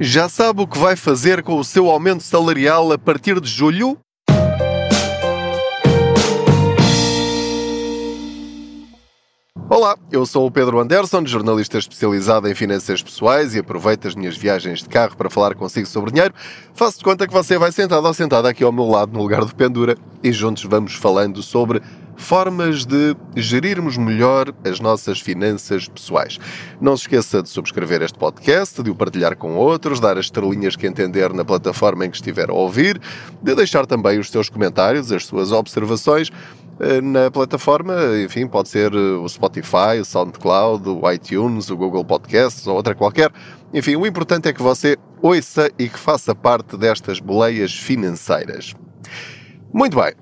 Já sabe o que vai fazer com o seu aumento salarial a partir de julho? Olá, eu sou o Pedro Anderson, jornalista especializado em finanças pessoais e aproveito as minhas viagens de carro para falar consigo sobre dinheiro. Faço de conta que você vai sentado ou sentada aqui ao meu lado no lugar do Pendura e juntos vamos falando sobre formas de gerirmos melhor as nossas finanças pessoais. Não se esqueça de subscrever este podcast, de o partilhar com outros, dar as estrelinhas que entender na plataforma em que estiver a ouvir, de deixar também os seus comentários, as suas observações eh, na plataforma, enfim, pode ser eh, o Spotify, o SoundCloud, o iTunes, o Google Podcasts ou outra qualquer. Enfim, o importante é que você ouça e que faça parte destas boleias financeiras. Muito bem.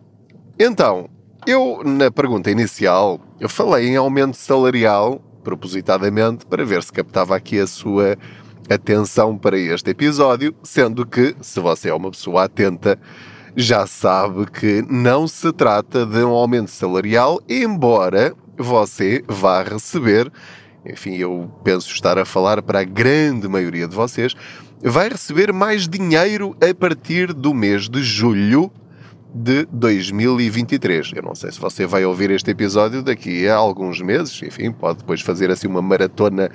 Então, eu, na pergunta inicial, eu falei em aumento salarial, propositadamente, para ver se captava aqui a sua atenção para este episódio, sendo que, se você é uma pessoa atenta, já sabe que não se trata de um aumento salarial, embora você vá receber, enfim, eu penso estar a falar para a grande maioria de vocês, vai receber mais dinheiro a partir do mês de julho de 2023. Eu não sei se você vai ouvir este episódio daqui a alguns meses, enfim, pode depois fazer assim uma maratona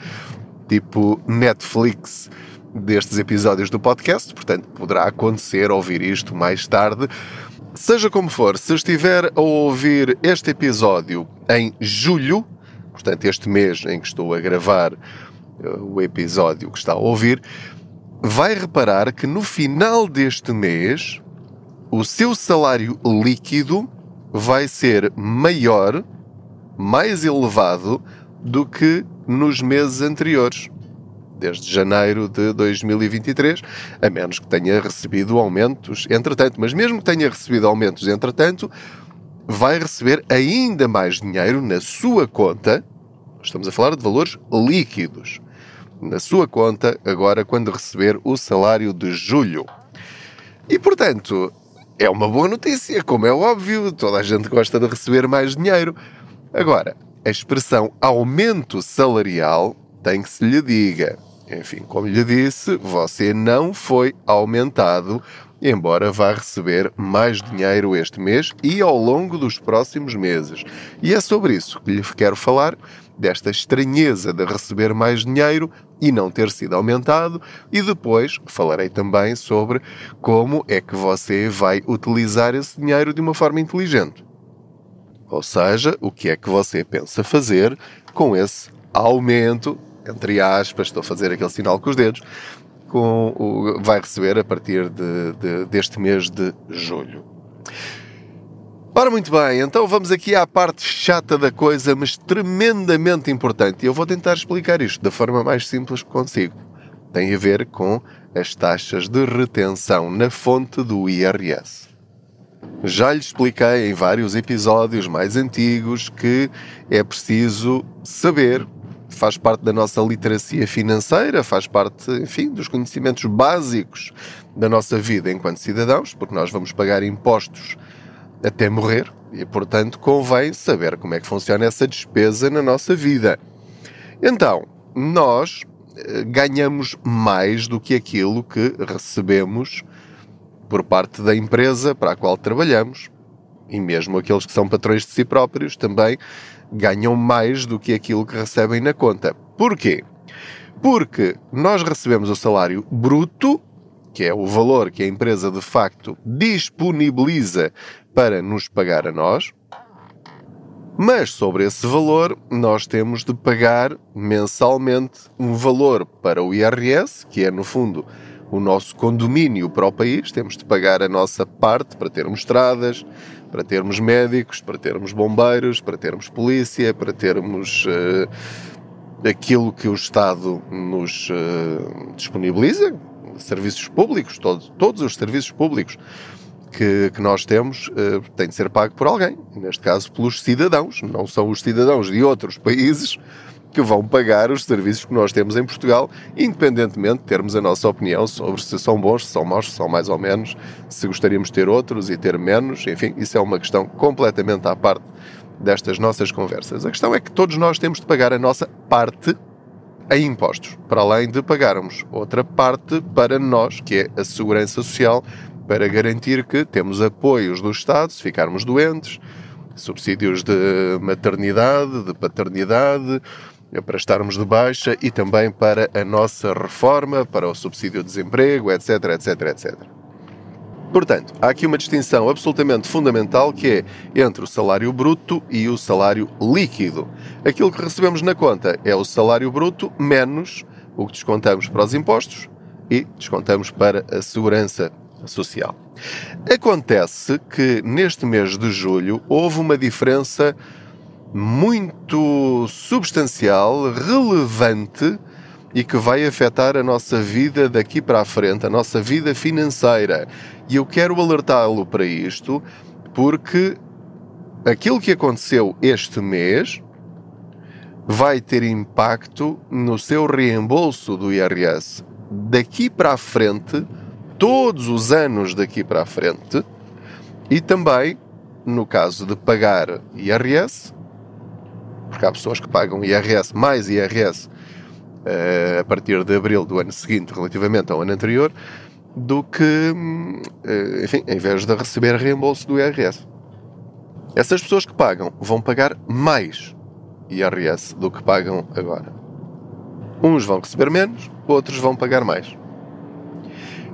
tipo Netflix destes episódios do podcast, portanto poderá acontecer ouvir isto mais tarde. Seja como for, se estiver a ouvir este episódio em julho, portanto este mês em que estou a gravar eh, o episódio que está a ouvir, vai reparar que no final deste mês o seu salário líquido vai ser maior, mais elevado do que nos meses anteriores, desde janeiro de 2023, a menos que tenha recebido aumentos entretanto. Mas mesmo que tenha recebido aumentos entretanto, vai receber ainda mais dinheiro na sua conta. Estamos a falar de valores líquidos. Na sua conta, agora quando receber o salário de julho. E portanto, é uma boa notícia, como é óbvio, toda a gente gosta de receber mais dinheiro. Agora, a expressão aumento salarial tem que se lhe diga. Enfim, como lhe disse, você não foi aumentado, embora vá receber mais dinheiro este mês e ao longo dos próximos meses. E é sobre isso que lhe quero falar desta estranheza de receber mais dinheiro e não ter sido aumentado, e depois falarei também sobre como é que você vai utilizar esse dinheiro de uma forma inteligente. Ou seja, o que é que você pensa fazer com esse aumento, entre aspas, estou a fazer aquele sinal com os dedos, com o, vai receber a partir de, de, deste mês de julho. Ora, muito bem, então vamos aqui à parte chata da coisa, mas tremendamente importante. E eu vou tentar explicar isto da forma mais simples que consigo. Tem a ver com as taxas de retenção na fonte do IRS. Já lhe expliquei em vários episódios mais antigos que é preciso saber, faz parte da nossa literacia financeira, faz parte, enfim, dos conhecimentos básicos da nossa vida enquanto cidadãos, porque nós vamos pagar impostos até morrer e, portanto, convém saber como é que funciona essa despesa na nossa vida. Então, nós eh, ganhamos mais do que aquilo que recebemos por parte da empresa para a qual trabalhamos. E mesmo aqueles que são patrões de si próprios também ganham mais do que aquilo que recebem na conta. Porquê? Porque nós recebemos o salário bruto, que é o valor que a empresa de facto disponibiliza para nos pagar a nós, mas sobre esse valor nós temos de pagar mensalmente um valor para o IRS, que é no fundo o nosso condomínio para o país, temos de pagar a nossa parte para termos estradas, para termos médicos, para termos bombeiros, para termos polícia, para termos uh, aquilo que o Estado nos uh, disponibiliza, serviços públicos, todos, todos os serviços públicos que, que nós temos uh, tem de ser pago por alguém, neste caso pelos cidadãos, não são os cidadãos de outros países que vão pagar os serviços que nós temos em Portugal, independentemente de termos a nossa opinião sobre se são bons, se são maus, se são mais ou menos, se gostaríamos de ter outros e ter menos, enfim, isso é uma questão completamente à parte destas nossas conversas. A questão é que todos nós temos de pagar a nossa parte, em impostos, para além de pagarmos outra parte para nós, que é a segurança social, para garantir que temos apoios do Estado se ficarmos doentes, subsídios de maternidade, de paternidade, para estarmos de baixa e também para a nossa reforma, para o subsídio de desemprego, etc, etc, etc. Portanto, há aqui uma distinção absolutamente fundamental que é entre o salário bruto e o salário líquido. Aquilo que recebemos na conta é o salário bruto menos o que descontamos para os impostos e descontamos para a segurança social. Acontece que neste mês de julho houve uma diferença muito substancial, relevante e que vai afetar a nossa vida daqui para a frente, a nossa vida financeira. E eu quero alertá-lo para isto porque aquilo que aconteceu este mês vai ter impacto no seu reembolso do IRS daqui para a frente, todos os anos daqui para a frente, e também no caso de pagar IRS, porque há pessoas que pagam IRS mais IRS a partir de abril do ano seguinte, relativamente ao ano anterior, do que, uh, enfim, em vez de receber reembolso do IRS. Essas pessoas que pagam vão pagar mais IRS do que pagam agora. Uns vão receber menos, outros vão pagar mais.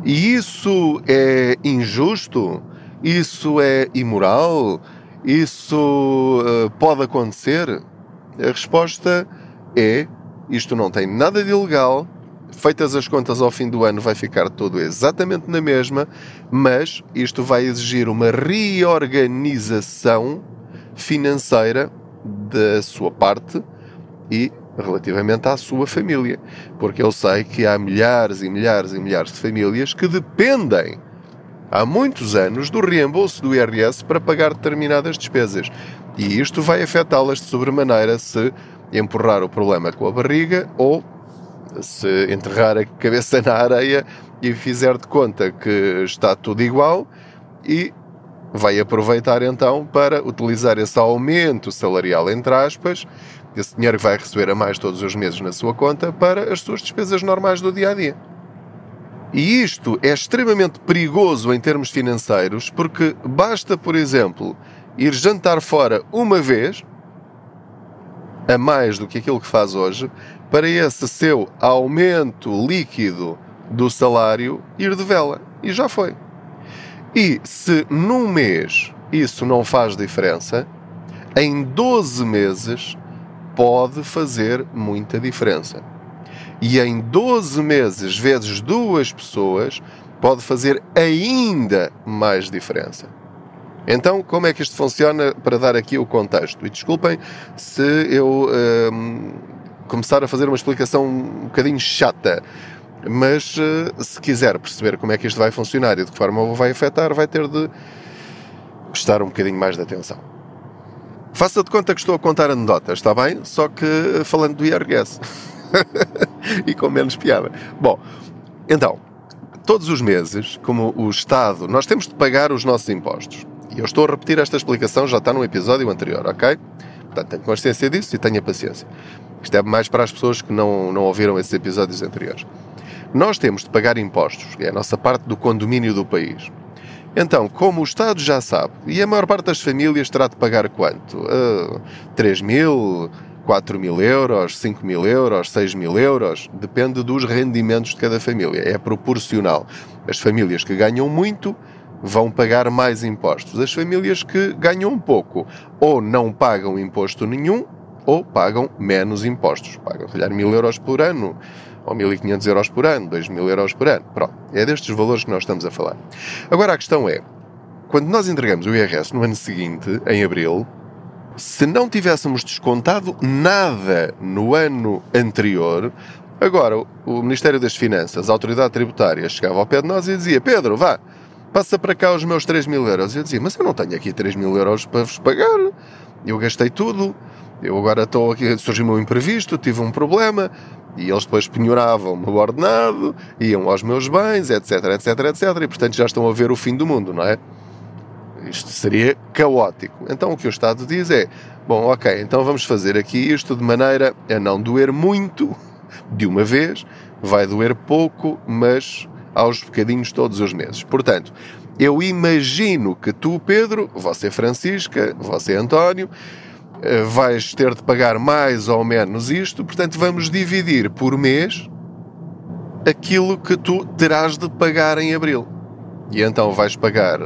E isso é injusto? Isso é imoral? Isso uh, pode acontecer? A resposta é: isto não tem nada de ilegal. Feitas as contas ao fim do ano, vai ficar tudo exatamente na mesma, mas isto vai exigir uma reorganização financeira da sua parte e relativamente à sua família. Porque eu sei que há milhares e milhares e milhares de famílias que dependem há muitos anos do reembolso do IRS para pagar determinadas despesas. E isto vai afetá-las de sobremaneira se empurrar o problema com a barriga ou se enterrar a cabeça na areia e fizer de conta que está tudo igual e vai aproveitar então para utilizar esse aumento salarial, entre aspas, esse dinheiro que vai receber a mais todos os meses na sua conta, para as suas despesas normais do dia a dia. E isto é extremamente perigoso em termos financeiros, porque basta, por exemplo, ir jantar fora uma vez, a mais do que aquilo que faz hoje, para esse seu aumento líquido do salário ir de vela. E já foi. E se num mês isso não faz diferença, em 12 meses pode fazer muita diferença e em 12 meses vezes duas pessoas pode fazer ainda mais diferença. Então, como é que isto funciona para dar aqui o contexto? E desculpem se eu hum, começar a fazer uma explicação um bocadinho chata, mas uh, se quiser perceber como é que isto vai funcionar e de que forma vai afetar, vai ter de prestar um bocadinho mais de atenção. Faça de conta que estou a contar anedotas, está bem? Só que falando do IRS. e com menos piada. Bom, então, todos os meses, como o Estado, nós temos de pagar os nossos impostos. Eu estou a repetir esta explicação, já está no episódio anterior, ok? Portanto, tenho consciência disso e tenha paciência. Isto é mais para as pessoas que não, não ouviram esses episódios anteriores. Nós temos de pagar impostos, é a nossa parte do condomínio do país. Então, como o Estado já sabe, e a maior parte das famílias terá de pagar quanto? Uh, 3 mil, 4 mil euros, 5 mil euros, 6 mil euros, depende dos rendimentos de cada família, é proporcional. As famílias que ganham muito vão pagar mais impostos. As famílias que ganham pouco ou não pagam imposto nenhum ou pagam menos impostos. Pagam, calhar, mil euros por ano, ou 1.500 euros por ano, 2.000 euros por ano. Pronto, é destes valores que nós estamos a falar. Agora a questão é, quando nós entregamos o IRS no ano seguinte, em abril, se não tivéssemos descontado nada no ano anterior, agora o Ministério das Finanças, a autoridade tributária, chegava ao pé de nós e dizia: Pedro, vá, passa para cá os meus 3 mil euros. Eu dizia: Mas eu não tenho aqui 3 mil euros para vos pagar, eu gastei tudo, eu agora estou aqui, surgiu-me um imprevisto, tive um problema. E eles depois penhoravam-me o ordenado, iam aos meus bens, etc, etc, etc. E portanto já estão a ver o fim do mundo, não é? Isto seria caótico. Então o que o Estado diz é: bom, ok, então vamos fazer aqui isto de maneira a não doer muito de uma vez, vai doer pouco, mas aos bocadinhos todos os meses. Portanto, eu imagino que tu, Pedro, você Francisca, você António, eh, vais ter de pagar mais ou menos isto, portanto vamos dividir por mês aquilo que tu terás de pagar em abril. E então vais pagar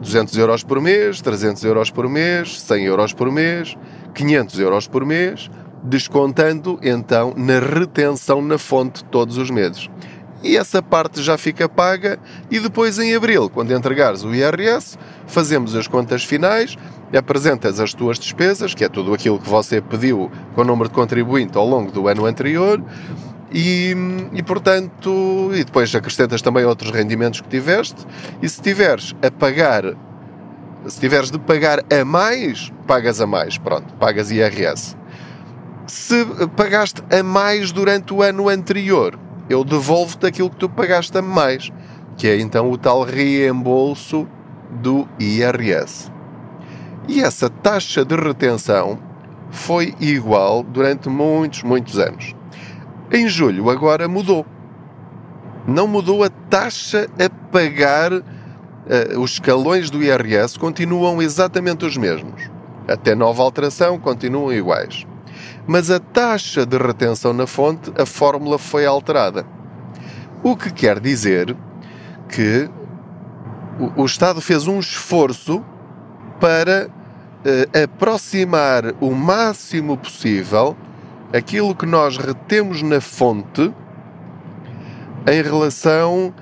200 euros por mês, 300 euros por mês, 100 euros por mês, 500 euros por mês, descontando então na retenção na fonte todos os meses. E essa parte já fica paga. E depois em abril, quando entregares o IRS, fazemos as contas finais, apresentas as tuas despesas, que é tudo aquilo que você pediu com o número de contribuinte ao longo do ano anterior, e, e, portanto, e depois acrescentas também outros rendimentos que tiveste, e se tiveres a pagar, se tiveres de pagar a mais, pagas a mais, pronto, pagas IRS. Se pagaste a mais durante o ano anterior, eu devolvo-te aquilo que tu pagaste a mais, que é então o tal reembolso do IRS. E essa taxa de retenção foi igual durante muitos, muitos anos. Em julho, agora mudou. Não mudou a taxa a pagar. Uh, os escalões do IRS continuam exatamente os mesmos. Até nova alteração, continuam iguais. Mas a taxa de retenção na fonte, a fórmula foi alterada. O que quer dizer que o, o Estado fez um esforço para uh, aproximar o máximo possível aquilo que nós retemos na fonte em relação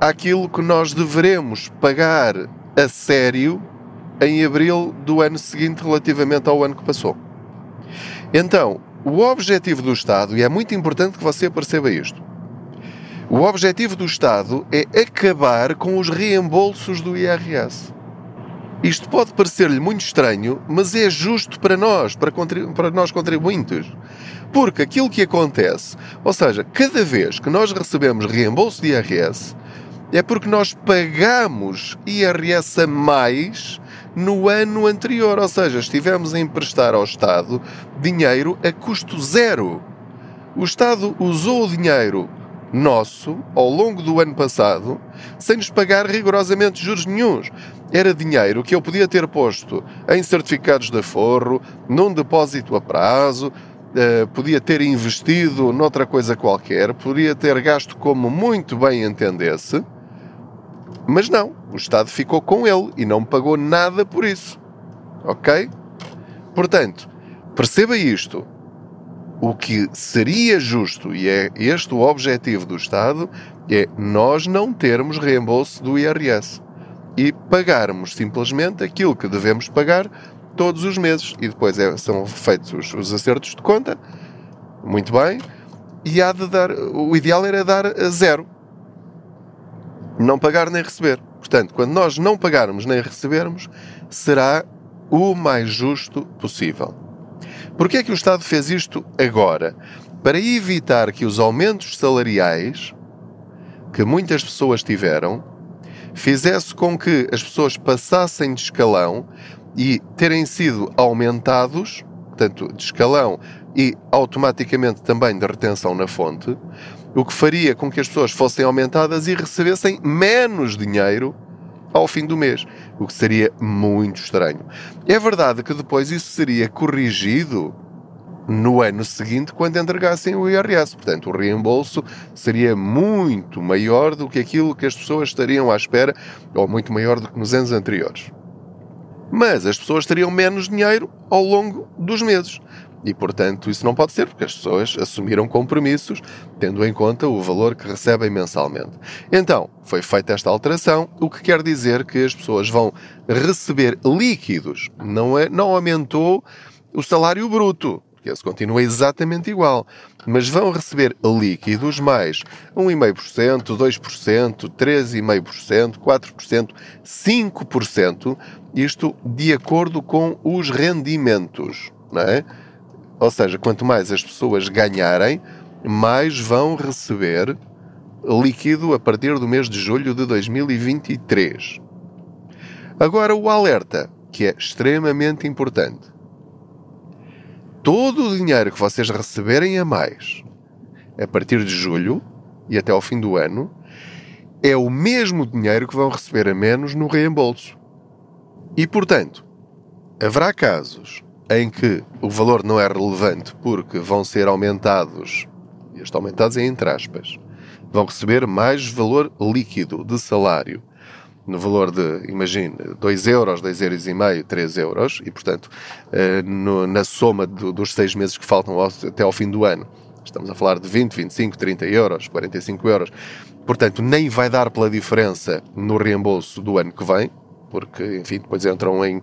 àquilo que nós deveremos pagar a sério em abril do ano seguinte relativamente ao ano que passou. Então, o objetivo do Estado, e é muito importante que você perceba isto, o objetivo do Estado é acabar com os reembolsos do IRS. Isto pode parecer-lhe muito estranho, mas é justo para nós, para, para nós contribuintes. Porque aquilo que acontece, ou seja, cada vez que nós recebemos reembolso de IRS, é porque nós pagamos IRS a mais no ano anterior, ou seja, estivemos a emprestar ao Estado dinheiro a custo zero. O Estado usou o dinheiro nosso ao longo do ano passado sem nos pagar rigorosamente juros nenhums. Era dinheiro que eu podia ter posto em certificados de aforro, num depósito a prazo, uh, podia ter investido noutra coisa qualquer, podia ter gasto como muito bem entendesse, mas não, o Estado ficou com ele e não pagou nada por isso. Ok? Portanto, perceba isto o que seria justo, e é este o objetivo do Estado, é nós não termos reembolso do IRS e pagarmos simplesmente aquilo que devemos pagar todos os meses. E depois é, são feitos os, os, acertos de conta, muito bem, e há de dar, o ideal era dar a zero. Não pagar nem receber. Portanto, quando nós não pagarmos nem recebermos, será o mais justo possível. Porquê é que o Estado fez isto agora? Para evitar que os aumentos salariais que muitas pessoas tiveram fizesse com que as pessoas passassem de escalão e terem sido aumentados, portanto, de escalão e automaticamente também de retenção na fonte, o que faria com que as pessoas fossem aumentadas e recebessem menos dinheiro ao fim do mês, o que seria muito estranho. É verdade que depois isso seria corrigido no ano seguinte quando entregassem o IRS. Portanto, o reembolso seria muito maior do que aquilo que as pessoas estariam à espera, ou muito maior do que nos anos anteriores. Mas as pessoas teriam menos dinheiro ao longo dos meses. E, portanto, isso não pode ser, porque as pessoas assumiram compromissos, tendo em conta o valor que recebem mensalmente. Então, foi feita esta alteração, o que quer dizer que as pessoas vão receber líquidos. Não, é, não aumentou o salário bruto, porque esse continua exatamente igual. Mas vão receber líquidos mais 1,5%, 2%, 3,5%, 4%, 5%, isto de acordo com os rendimentos, não é? Ou seja, quanto mais as pessoas ganharem, mais vão receber líquido a partir do mês de julho de 2023. Agora, o alerta, que é extremamente importante. Todo o dinheiro que vocês receberem a mais a partir de julho e até ao fim do ano, é o mesmo dinheiro que vão receber a menos no reembolso. E, portanto, haverá casos em que o valor não é relevante porque vão ser aumentados, e estes aumentados é entre aspas, vão receber mais valor líquido de salário no valor de, imagine, 2 euros, 2 euros e meio, 3 euros, e portanto, eh, no, na soma do, dos seis meses que faltam ao, até ao fim do ano, estamos a falar de 20, 25, 30 euros, 45 euros, portanto, nem vai dar pela diferença no reembolso do ano que vem, porque, enfim, depois entram em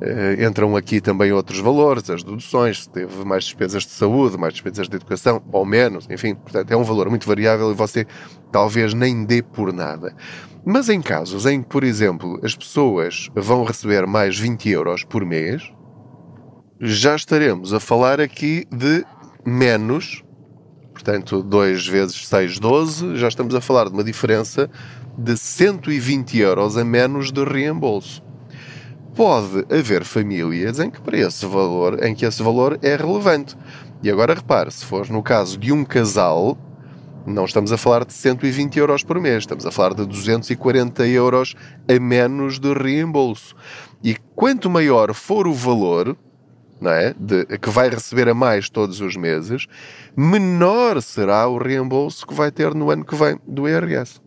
Uh, entram aqui também outros valores, as deduções, se teve mais despesas de saúde, mais despesas de educação, ou menos, enfim, portanto é um valor muito variável e você talvez nem dê por nada. Mas em casos em que, por exemplo, as pessoas vão receber mais 20 euros por mês, já estaremos a falar aqui de menos, portanto 2 vezes 6, 12, já estamos a falar de uma diferença de 120 euros a menos de reembolso pode haver famílias em que para esse valor, em que esse valor é relevante. E agora repare, se for no caso de um casal, não estamos a falar de 120 euros por mês, estamos a falar de 240 euros a menos de reembolso. E quanto maior for o valor, não é, de, que vai receber a mais todos os meses, menor será o reembolso que vai ter no ano que vem do IRS.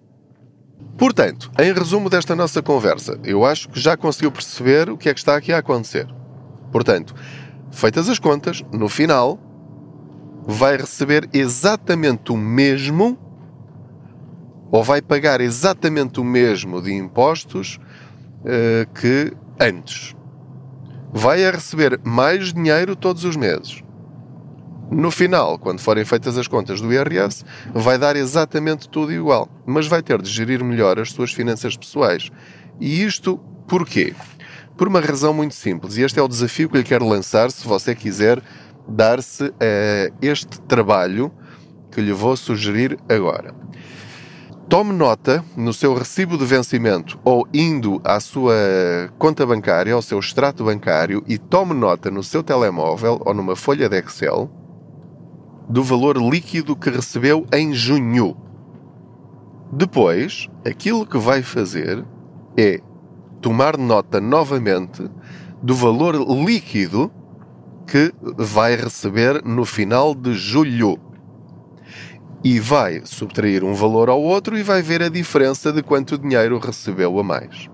Portanto, em resumo desta nossa conversa, eu acho que já conseguiu perceber o que é que está aqui a acontecer. Portanto, feitas as contas, no final, vai receber exatamente o mesmo ou vai pagar exatamente o mesmo de impostos uh, que antes. Vai a receber mais dinheiro todos os meses. No final, quando forem feitas as contas do IRS, vai dar exatamente tudo igual, mas vai ter de gerir melhor as suas finanças pessoais. E isto porquê? Por uma razão muito simples, e este é o desafio que lhe quero lançar se você quiser dar-se a este trabalho que lhe vou sugerir agora. Tome nota no seu recibo de vencimento ou indo à sua conta bancária, ao seu extrato bancário, e tome nota no seu telemóvel ou numa folha de Excel do valor líquido que recebeu em junho. Depois, aquilo que vai fazer é tomar nota novamente do valor líquido que vai receber no final de julho. E vai subtrair um valor ao outro e vai ver a diferença de quanto dinheiro recebeu a mais.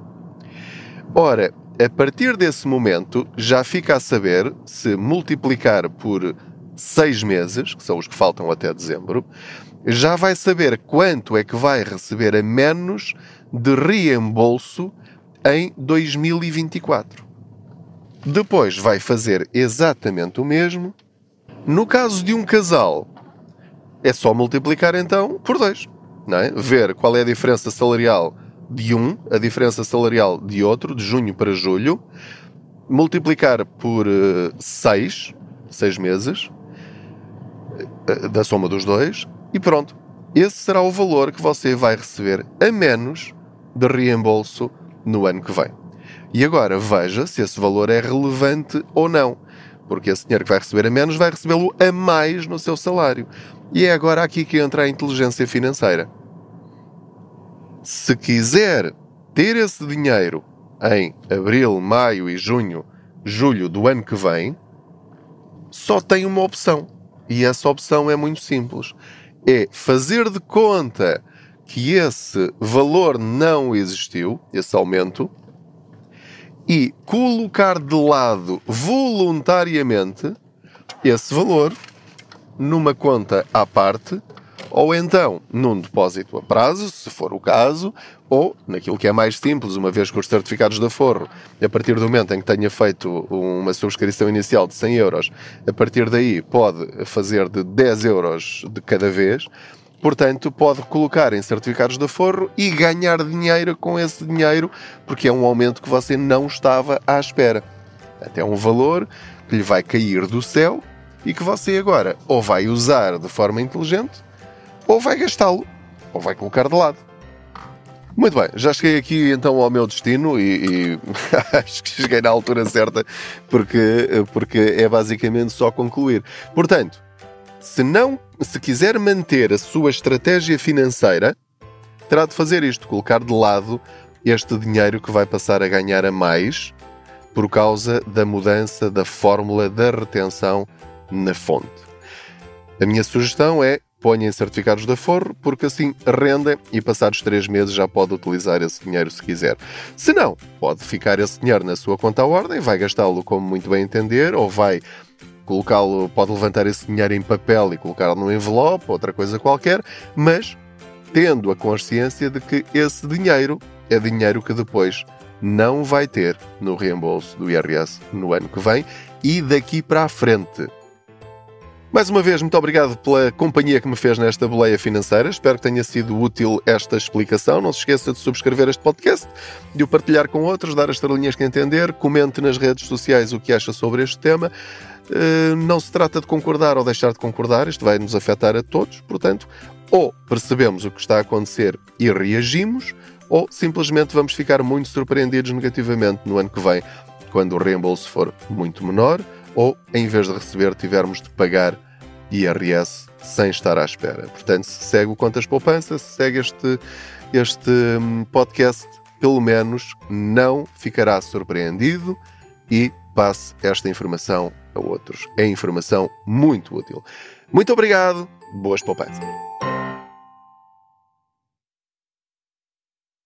Ora, a partir desse momento, já fica a saber se multiplicar por seis meses, que são os que faltam até dezembro, já vai saber quanto é que vai receber a menos de reembolso em 2024. Depois vai fazer exatamente o mesmo. No caso de um casal, é só multiplicar então por dois. Não é? Ver qual é a diferença salarial de um, a diferença salarial de outro, de junho para julho, multiplicar por uh, seis, seis meses, eh, da soma dos dois e pronto. Esse será o valor que você vai receber a menos de reembolso no ano que vem. E agora veja se esse valor é relevante ou não, porque esse dinheiro que vai receber a menos vai recebê-lo a mais no seu salário. E é agora aqui que entra a inteligência financeira. Se quiser ter esse dinheiro em abril, maio e junho, julho do ano que vem, só tem uma opção e essa opção é muito simples. É fazer de conta que esse valor não existiu, esse aumento, e colocar de lado voluntariamente esse valor numa conta à parte ou então num depósito a prazo, se for o caso, ou naquilo que é mais simples, uma vez que os certificados da Forro, a partir do momento em que tenha feito uma subscrição inicial de 100 euros, a partir daí pode fazer de 10 euros de cada vez, portanto pode colocar em certificados da Forro e ganhar dinheiro com esse dinheiro, porque é um aumento que você não estava à espera. Até um valor que lhe vai cair do céu e que você agora ou vai usar de forma inteligente ou vai gastá-lo, ou vai colocar de lado. Muito bem, já cheguei aqui então ao meu destino e, e acho que cheguei na altura certa porque, porque é basicamente só concluir. Portanto, Se não, se quiser manter a sua estratégia financeira, terá de fazer isto, colocar de lado este dinheiro que vai passar a ganhar a mais por causa da mudança da fórmula da retenção na fonte. A minha sugestão é ponha certificados de aforro, porque assim rendem e passados três meses já pode utilizar esse dinheiro se quiser. Se não, pode ficar esse dinheiro na sua conta à ordem, vai gastá-lo como muito bem entender, ou vai colocá-lo, pode levantar esse dinheiro em papel e colocá-lo num envelope, outra coisa qualquer, mas tendo a consciência de que esse dinheiro é dinheiro que depois não vai ter no reembolso do IRS no ano que vem e daqui para a frente. Mais uma vez, muito obrigado pela companhia que me fez nesta boleia financeira. Espero que tenha sido útil esta explicação. Não se esqueça de subscrever este podcast, de o partilhar com outros, dar as estrelinhas que entender, comente nas redes sociais o que acha sobre este tema. Eh, não se trata de concordar ou deixar de concordar, isto vai nos afetar a todos, portanto, ou percebemos o que está a acontecer e reagimos, ou simplesmente vamos ficar muito surpreendidos negativamente no ano que vem, quando o reembolso for muito menor ou, em vez de receber, tivermos de pagar IRS sem estar à espera. Portanto, se segue o Contas Poupança, se segue este, este hum, podcast, pelo menos não ficará surpreendido e passe esta informação a outros. É informação muito útil. Muito obrigado, boas poupanças.